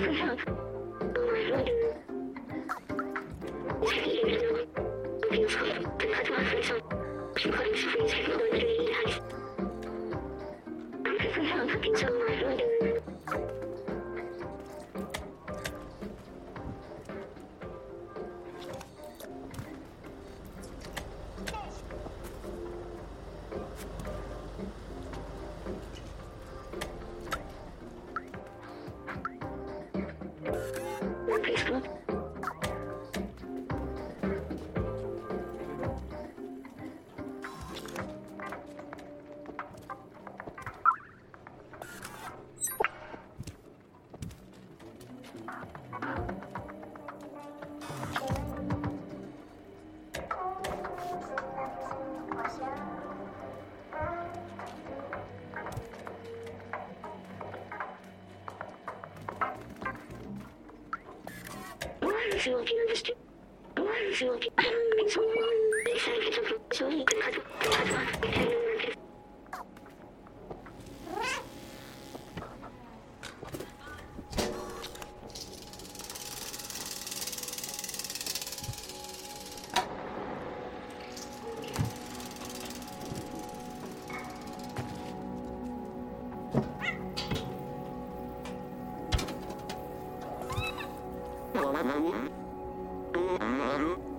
快 上 Facebook. Thank you. のにどうなる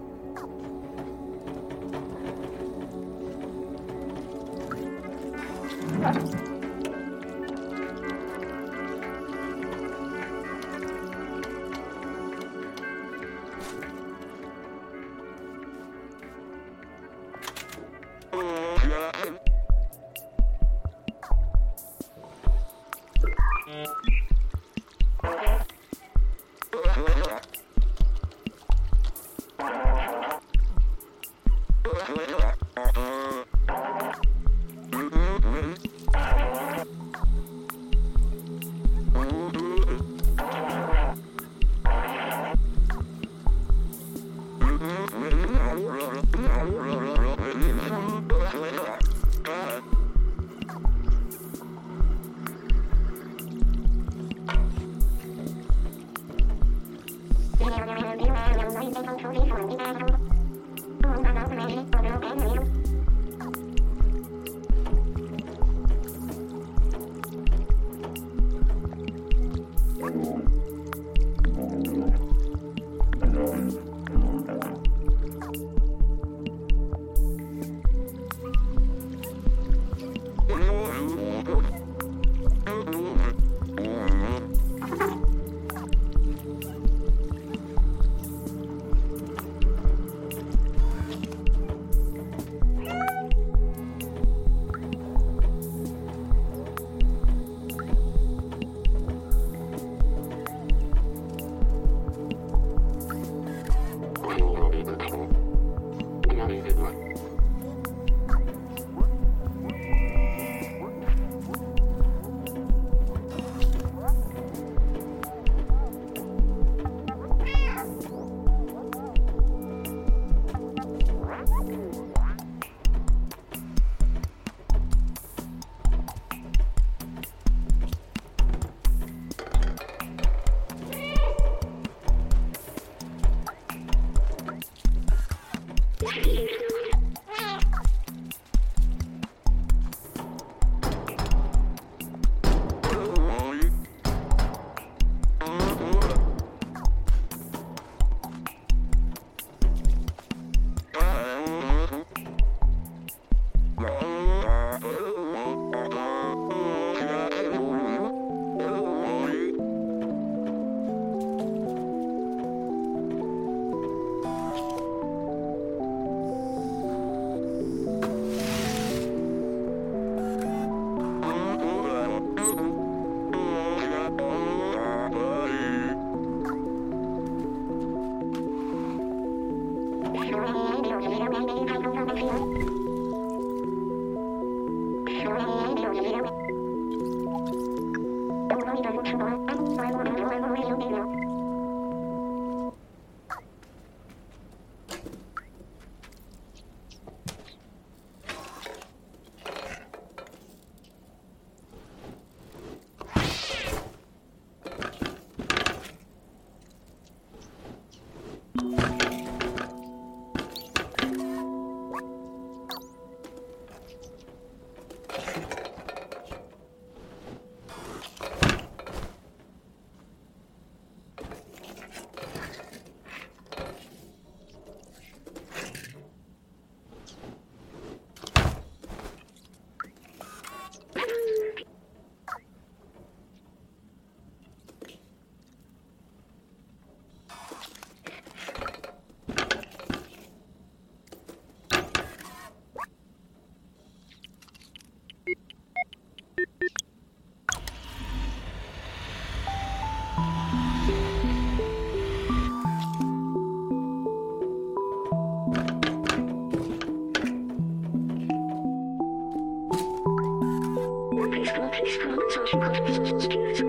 Social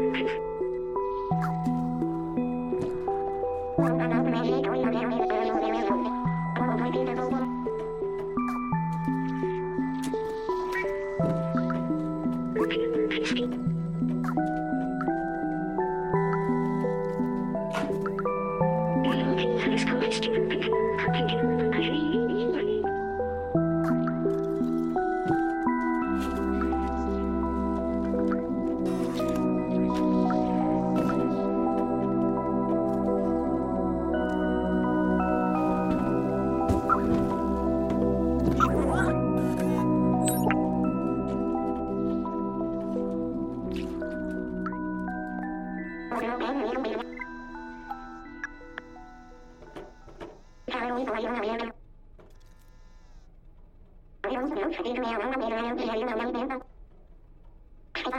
な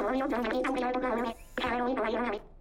に?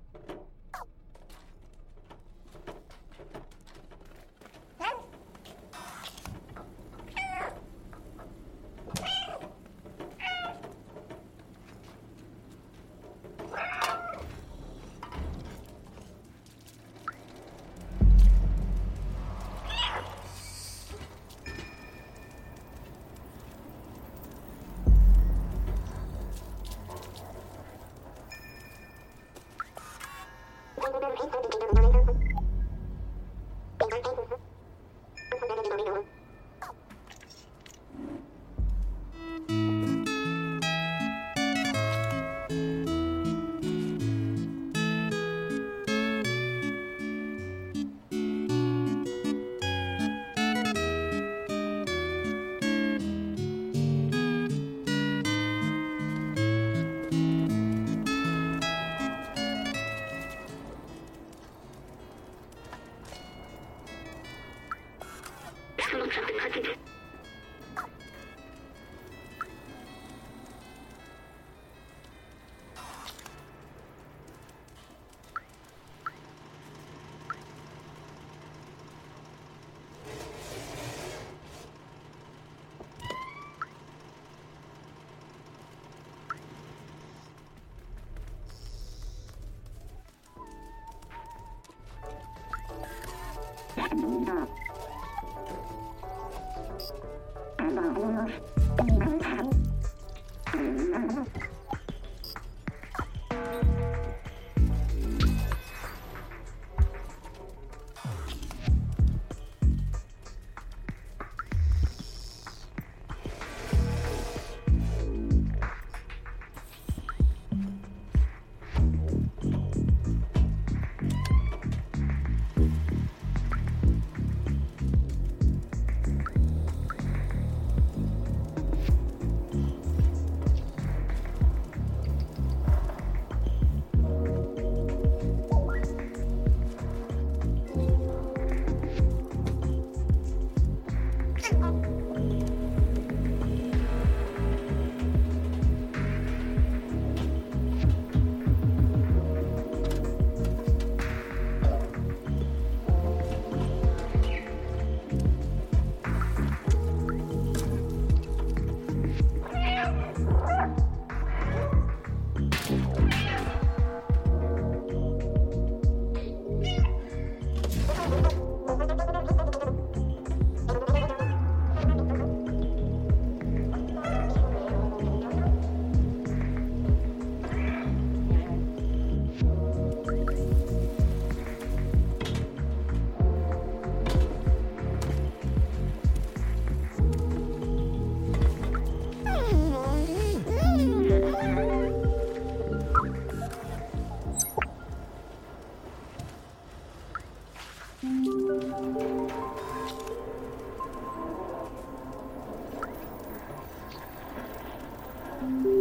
了。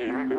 Oh,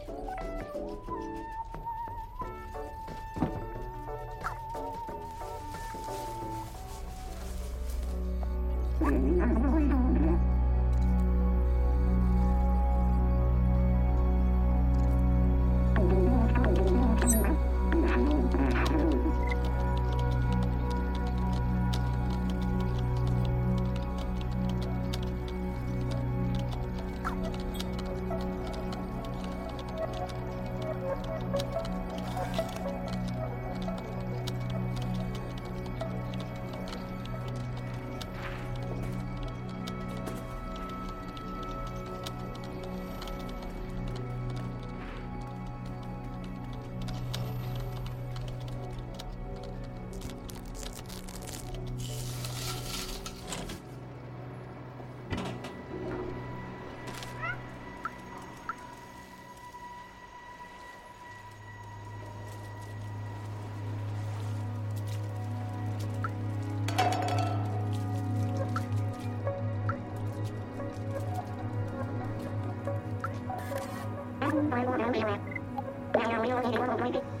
Bible and Belief. They are real video movie.